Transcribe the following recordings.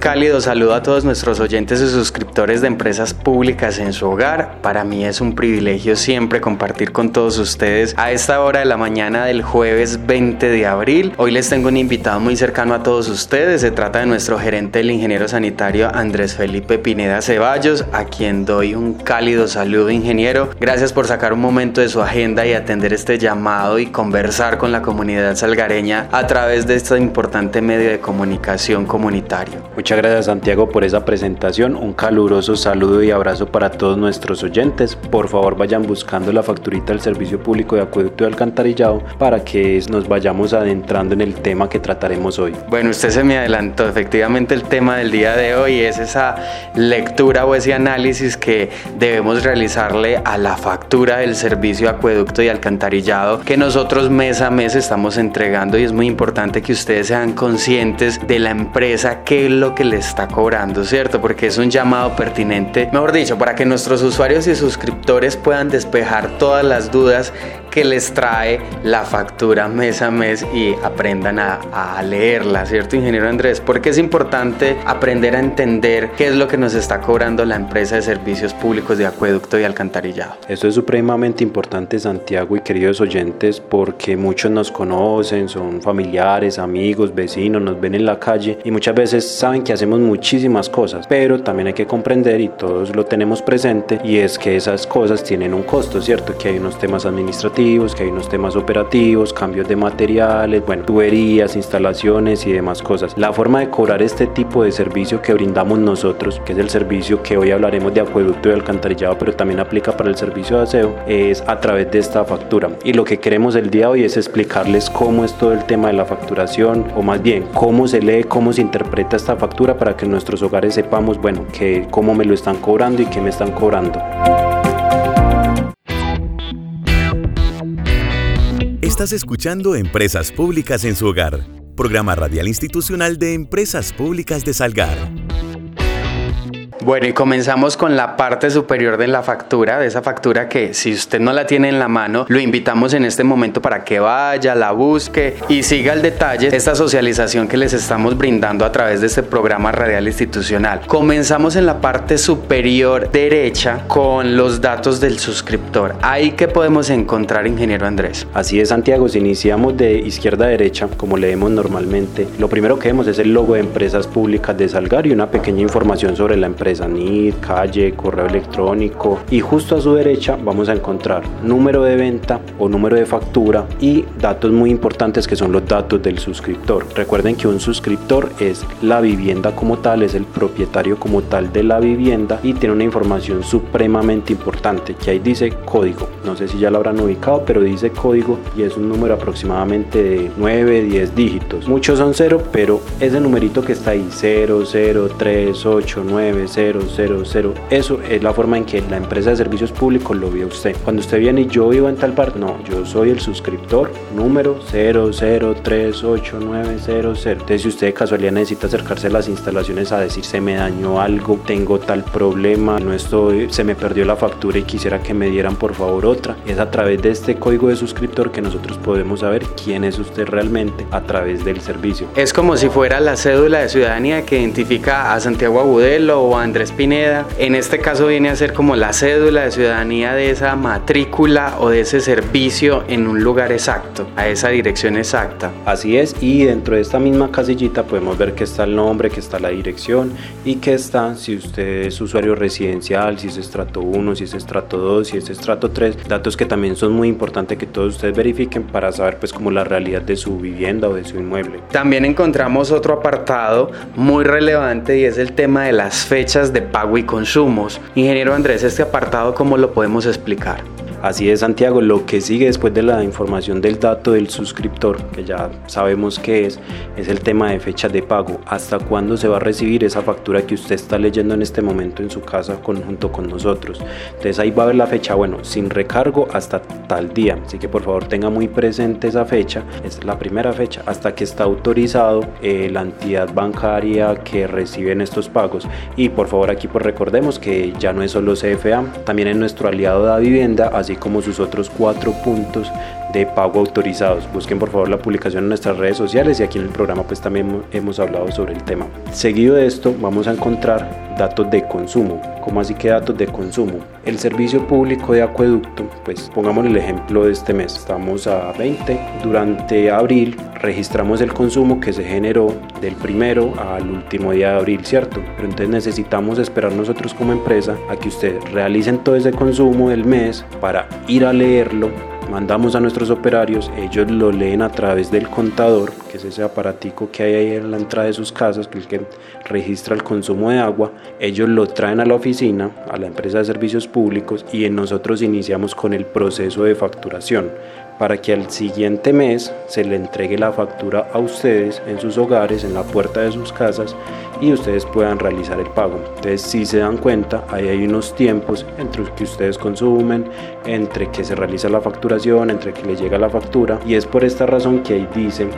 Cálido saludo a todos nuestros oyentes y suscriptores de empresas públicas en su hogar. Para mí es un privilegio siempre compartir con todos ustedes a esta hora de la mañana del jueves 20 de abril. Hoy les tengo un invitado muy cercano a todos ustedes. Se trata de nuestro gerente, el ingeniero sanitario Andrés Felipe Pineda Ceballos, a quien doy un cálido saludo, ingeniero. Gracias por sacar un momento de su agenda y atender este llamado y conversar con la comunidad salgareña a través de este importante medio de comunicación comunitario. Muchas gracias Santiago por esa presentación. Un caluroso saludo y abrazo para todos nuestros oyentes. Por favor vayan buscando la facturita del Servicio Público de Acueducto y Alcantarillado para que nos vayamos adentrando en el tema que trataremos hoy. Bueno, usted se me adelantó. Efectivamente el tema del día de hoy es esa lectura o ese análisis que debemos realizarle a la factura del Servicio de Acueducto y Alcantarillado que nosotros mes a mes estamos entregando y es muy importante que ustedes sean conscientes de la empresa que lo que le está cobrando, ¿cierto? Porque es un llamado pertinente, mejor dicho, para que nuestros usuarios y suscriptores puedan despejar todas las dudas que les trae la factura mes a mes y aprendan a, a, leerla, ¿cierto, ingeniero Andrés? Porque es importante aprender a entender qué es lo que nos está cobrando la empresa de servicios públicos de acueducto y alcantarillado. Esto es supremamente importante, Santiago y queridos oyentes, porque muchos nos conocen, son familiares, amigos, vecinos, nos ven en la calle y muchas veces saben que hacemos muchísimas cosas, pero también hay que comprender y todos lo tenemos presente y es que esas cosas tienen un costo, ¿cierto? Que hay unos temas administrativos que hay unos temas operativos, cambios de materiales, bueno, tuberías, instalaciones y demás cosas. La forma de cobrar este tipo de servicio que brindamos nosotros, que es el servicio que hoy hablaremos de acueducto y alcantarillado, pero también aplica para el servicio de aseo, es a través de esta factura. Y lo que queremos el día de hoy es explicarles cómo es todo el tema de la facturación, o más bien, cómo se lee, cómo se interpreta esta factura para que en nuestros hogares sepamos, bueno, que cómo me lo están cobrando y qué me están cobrando. Estás escuchando Empresas Públicas en su hogar, programa radial institucional de Empresas Públicas de Salgar. Bueno, y comenzamos con la parte superior de la factura, de esa factura que si usted no la tiene en la mano, lo invitamos en este momento para que vaya, la busque y siga el detalle esta socialización que les estamos brindando a través de este programa radial institucional. Comenzamos en la parte superior derecha con los datos del suscriptor. Ahí que podemos encontrar, ingeniero Andrés. Así es, Santiago, si iniciamos de izquierda a derecha, como leemos normalmente, lo primero que vemos es el logo de Empresas Públicas de Salgar y una pequeña información sobre la empresa NID, calle, correo electrónico y justo a su derecha vamos a encontrar número de venta o número de factura y datos muy importantes que son los datos del suscriptor. Recuerden que un suscriptor es la vivienda como tal, es el propietario como tal de la vivienda y tiene una información supremamente importante que ahí dice código. No sé si ya lo habrán ubicado, pero dice código y es un número aproximadamente de 9, 10 dígitos. Muchos son 0, pero ese numerito que está ahí 0, 0, 3, 8, 9, 0 000. Eso es la forma en que la empresa de servicios públicos lo ve usted. Cuando usted viene y yo vivo en tal parte, no, yo soy el suscriptor número 0038900. Entonces, si usted de casualidad necesita acercarse a las instalaciones a decir se me dañó algo, tengo tal problema, no estoy, se me perdió la factura y quisiera que me dieran por favor otra, es a través de este código de suscriptor que nosotros podemos saber quién es usted realmente a través del servicio. Es como si fuera la cédula de ciudadanía que identifica a Santiago Agudelo o a Andrés Pineda. En este caso viene a ser como la cédula de ciudadanía de esa matrícula o de ese servicio en un lugar exacto, a esa dirección exacta. Así es, y dentro de esta misma casillita podemos ver que está el nombre, que está la dirección y que está si usted es usuario residencial, si es estrato 1, si es estrato 2, si es estrato 3, datos que también son muy importantes que todos ustedes verifiquen para saber pues como la realidad de su vivienda o de su inmueble. También encontramos otro apartado muy relevante y es el tema de las fechas de pago y consumos. Ingeniero Andrés, este apartado, ¿cómo lo podemos explicar? Así es, Santiago. Lo que sigue después de la información del dato del suscriptor, que ya sabemos qué es, es el tema de fechas de pago. ¿Hasta cuándo se va a recibir esa factura que usted está leyendo en este momento en su casa junto con nosotros? Entonces ahí va a ver la fecha, bueno, sin recargo hasta tal día. Así que por favor tenga muy presente esa fecha. Es la primera fecha hasta que está autorizado eh, la entidad bancaria que reciben estos pagos. Y por favor aquí pues recordemos que ya no es solo CFA, también es nuestro aliado de vivienda, como sus otros cuatro puntos de pago autorizados. Busquen por favor la publicación en nuestras redes sociales y aquí en el programa pues también hemos hablado sobre el tema. Seguido de esto vamos a encontrar datos de consumo. ¿Cómo así que datos de consumo? El servicio público de acueducto, pues pongamos el ejemplo de este mes, estamos a 20. Durante abril registramos el consumo que se generó del primero al último día de abril, ¿cierto? Pero entonces necesitamos esperar nosotros como empresa a que ustedes realicen todo ese consumo del mes para ir a leerlo mandamos a nuestros operarios, ellos lo leen a través del contador, que es ese aparatico que hay ahí en la entrada de sus casas, que es el que registra el consumo de agua, ellos lo traen a la oficina, a la empresa de servicios públicos y nosotros iniciamos con el proceso de facturación para que al siguiente mes se le entregue la factura a ustedes en sus hogares, en la puerta de sus casas y ustedes puedan realizar el pago. Entonces, si se dan cuenta, ahí hay unos tiempos entre que ustedes consumen, entre que se realiza la facturación, entre que les llega la factura y es por esta razón que ahí dicen,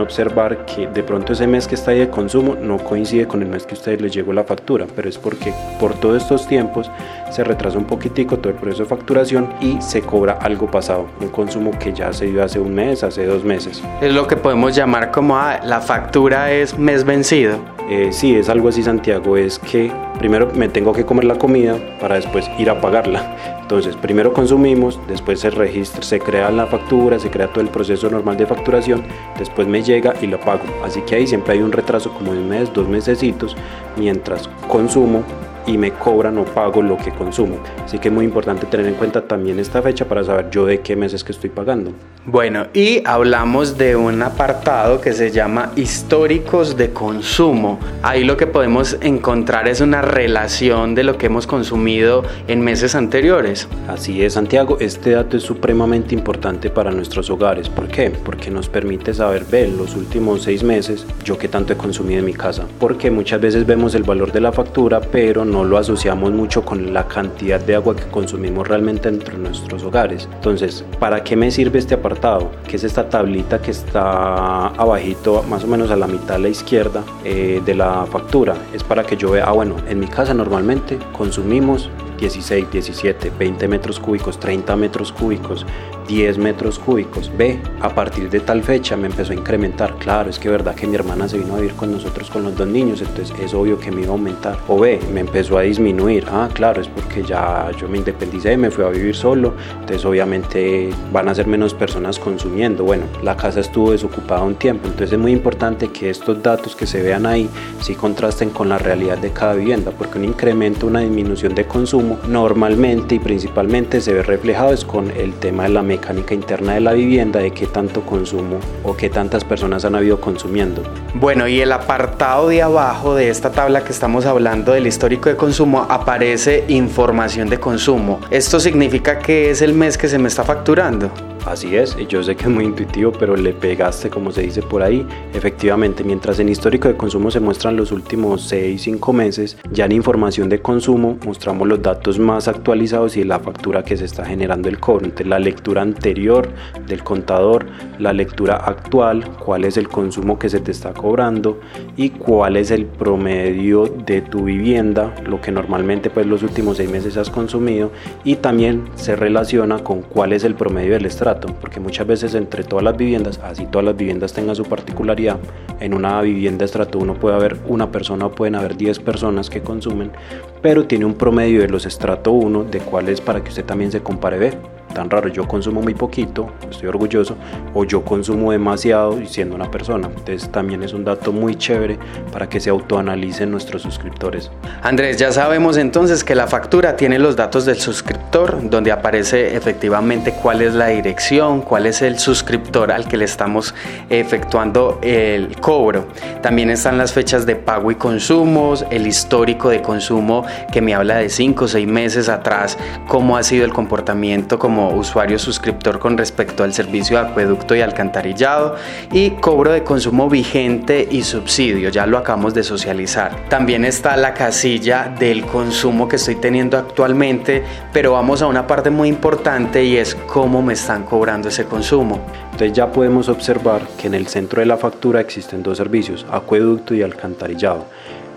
observar que de pronto ese mes que está ahí de consumo no coincide con el mes que a ustedes les llegó la factura, pero es porque por todos estos tiempos se retrasa un poquitico todo el proceso de facturación y se cobra algo pasado, un consumo que ya se dio hace un mes, hace dos meses. Es lo que podemos llamar como ah, la factura es mes vencido. Eh, sí, es algo así Santiago, es que primero me tengo que comer la comida para después ir a pagarla. Entonces, primero consumimos, después se registra, se crea la factura, se crea todo el proceso normal de facturación, después me llega y lo pago. Así que ahí siempre hay un retraso como de un mes, dos mesecitos, mientras consumo y me cobran o pago lo que consumo. Así que es muy importante tener en cuenta también esta fecha para saber yo de qué meses que estoy pagando. Bueno, y hablamos de un apartado que se llama históricos de consumo. Ahí lo que podemos encontrar es una relación de lo que hemos consumido en meses anteriores. Así es, Santiago, este dato es supremamente importante para nuestros hogares. ¿Por qué? Porque nos permite saber, ver los últimos seis meses, yo qué tanto he consumido en mi casa. Porque muchas veces vemos el valor de la factura, pero no no lo asociamos mucho con la cantidad de agua que consumimos realmente dentro de nuestros hogares. Entonces, ¿para qué me sirve este apartado? Que es esta tablita que está abajito, más o menos a la mitad a la izquierda eh, de la factura. Es para que yo vea, ah, bueno, en mi casa normalmente consumimos 16, 17, 20 metros cúbicos, 30 metros cúbicos, 10 metros cúbicos. Ve, a partir de tal fecha me empezó a incrementar. Claro, es que verdad que mi hermana se vino a vivir con nosotros con los dos niños, entonces es obvio que me iba a aumentar. O ve, me empezó a disminuir. Ah, claro, es porque ya yo me independicé, me fui a vivir solo, entonces obviamente van a ser menos personas consumiendo. Bueno, la casa estuvo desocupada un tiempo, entonces es muy importante que estos datos que se vean ahí sí contrasten con la realidad de cada vivienda, porque un incremento, una disminución de consumo normalmente y principalmente se ve reflejado es con el tema de la mecánica interna de la vivienda, de qué tanto consumo o qué tantas personas han habido consumiendo. Bueno, y el apartado de abajo de esta tabla que estamos hablando del histórico de consumo aparece información de consumo. Esto significa que es el mes que se me está facturando. Así es, yo sé que es muy intuitivo, pero le pegaste como se dice por ahí. Efectivamente, mientras en histórico de consumo se muestran los últimos 6, 5 meses, ya en información de consumo mostramos los datos más actualizados y la factura que se está generando el cobro. Entre la lectura anterior del contador, la lectura actual, cuál es el consumo que se te está cobrando y cuál es el promedio de tu vivienda, lo que normalmente pues los últimos 6 meses has consumido y también se relaciona con cuál es el promedio del estrato porque muchas veces entre todas las viviendas, así todas las viviendas tengan su particularidad, en una vivienda estrato 1 puede haber una persona o pueden haber 10 personas que consumen, pero tiene un promedio de los estrato 1 de cuáles para que usted también se compare, ve, tan raro, yo consumo muy poquito, estoy orgulloso, o yo consumo demasiado siendo una persona. Entonces también es un dato muy chévere para que se autoanalicen nuestros suscriptores. Andrés, ya sabemos entonces que la factura tiene los datos del suscriptor, donde aparece efectivamente cuál es la dirección, cuál es el suscriptor al que le estamos efectuando el cobro. También están las fechas de pago y consumos, el histórico de consumo que me habla de 5 o 6 meses atrás, cómo ha sido el comportamiento, como usuario suscriptor con respecto al servicio de acueducto y alcantarillado y cobro de consumo vigente y subsidio, ya lo acabamos de socializar. También está la casilla del consumo que estoy teniendo actualmente, pero vamos a una parte muy importante y es cómo me están cobrando ese consumo. Entonces ya podemos observar que en el centro de la factura existen dos servicios, acueducto y alcantarillado.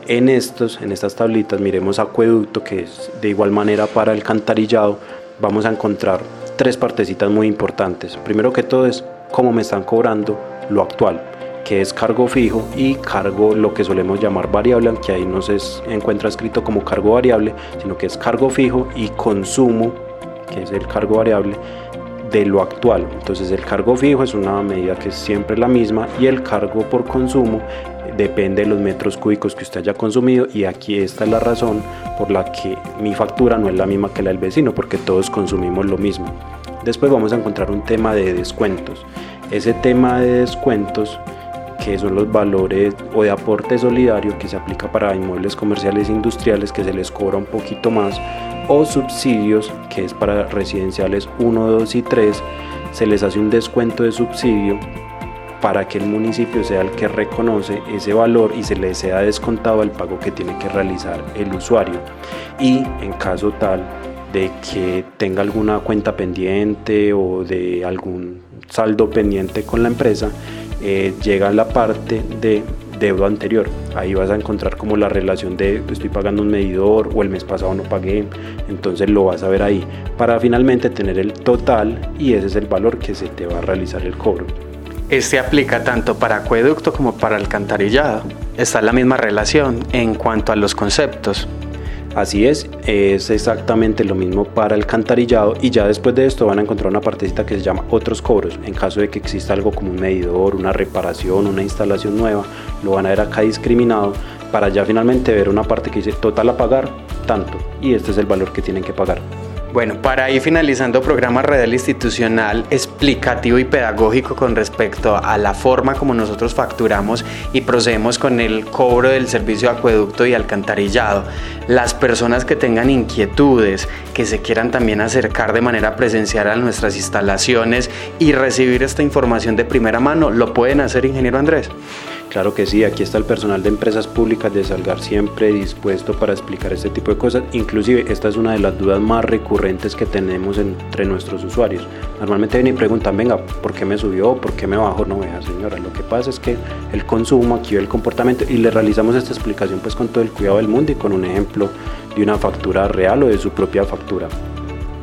En, estos, en estas tablitas miremos acueducto, que es de igual manera para alcantarillado, vamos a encontrar tres partecitas muy importantes. Primero que todo es cómo me están cobrando lo actual, que es cargo fijo y cargo lo que solemos llamar variable, aunque ahí no se encuentra escrito como cargo variable, sino que es cargo fijo y consumo, que es el cargo variable de lo actual. Entonces el cargo fijo es una medida que es siempre la misma y el cargo por consumo depende de los metros cúbicos que usted haya consumido y aquí está la razón por la que mi factura no es la misma que la del vecino porque todos consumimos lo mismo. Después vamos a encontrar un tema de descuentos. Ese tema de descuentos que son los valores o de aporte solidario que se aplica para inmuebles comerciales e industriales que se les cobra un poquito más o subsidios, que es para residenciales 1, 2 y 3, se les hace un descuento de subsidio para que el municipio sea el que reconoce ese valor y se le sea descontado el pago que tiene que realizar el usuario. Y en caso tal de que tenga alguna cuenta pendiente o de algún saldo pendiente con la empresa, eh, llega la parte de deuda anterior. Ahí vas a encontrar como la relación de estoy pagando un medidor o el mes pasado no pagué, entonces lo vas a ver ahí para finalmente tener el total y ese es el valor que se te va a realizar el cobro. Este aplica tanto para acueducto como para alcantarillado. Está la misma relación en cuanto a los conceptos. Así es, es exactamente lo mismo para el cantarillado y ya después de esto van a encontrar una partecita que se llama otros cobros. En caso de que exista algo como un medidor, una reparación, una instalación nueva, lo van a ver acá discriminado para ya finalmente ver una parte que dice total a pagar, tanto, y este es el valor que tienen que pagar. Bueno, para ir finalizando programa radial institucional explicativo y pedagógico con respecto a la forma como nosotros facturamos y procedemos con el cobro del servicio de acueducto y alcantarillado. Las personas que tengan inquietudes, que se quieran también acercar de manera presencial a nuestras instalaciones y recibir esta información de primera mano, lo pueden hacer, ingeniero Andrés. Claro que sí, aquí está el personal de empresas públicas de Salgar siempre dispuesto para explicar este tipo de cosas. Inclusive esta es una de las dudas más recurrentes que tenemos entre nuestros usuarios. Normalmente vienen y preguntan, venga, ¿por qué me subió? ¿Por qué me bajó? No, vea señora, lo que pasa es que el consumo, aquí el comportamiento y le realizamos esta explicación pues con todo el cuidado del mundo y con un ejemplo de una factura real o de su propia factura.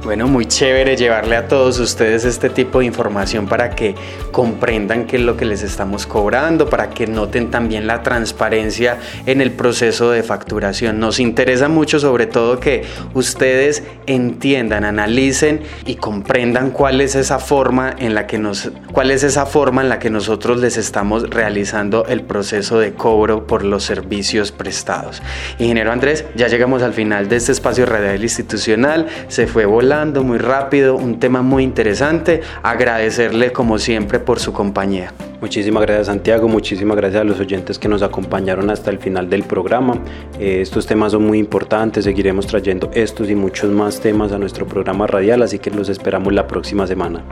Bueno, muy chévere llevarle a todos ustedes este tipo de información para que comprendan qué es lo que les estamos cobrando, para que noten también la transparencia en el proceso de facturación. Nos interesa mucho sobre todo que ustedes entiendan, analicen y comprendan cuál es esa forma en la que nos cuál es esa forma en la que nosotros les estamos realizando el proceso de cobro por los servicios prestados. Ingeniero Andrés, ya llegamos al final de este espacio radial institucional, se fue muy rápido, un tema muy interesante. Agradecerle como siempre por su compañía. Muchísimas gracias Santiago, muchísimas gracias a los oyentes que nos acompañaron hasta el final del programa. Eh, estos temas son muy importantes, seguiremos trayendo estos y muchos más temas a nuestro programa radial, así que los esperamos la próxima semana.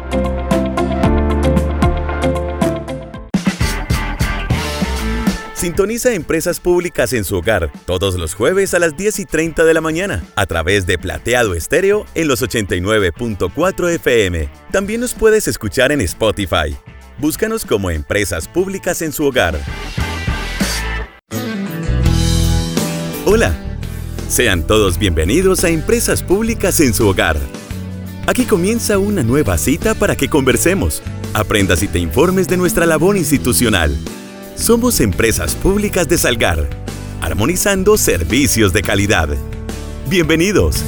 Sintoniza Empresas Públicas en su hogar todos los jueves a las 10 y 30 de la mañana a través de Plateado Estéreo en los 89.4 FM. También nos puedes escuchar en Spotify. Búscanos como Empresas Públicas en su hogar. Hola, sean todos bienvenidos a Empresas Públicas en su hogar. Aquí comienza una nueva cita para que conversemos, aprendas y te informes de nuestra labor institucional somos empresas públicas de Salgar, armonizando servicios de calidad. Bienvenidos.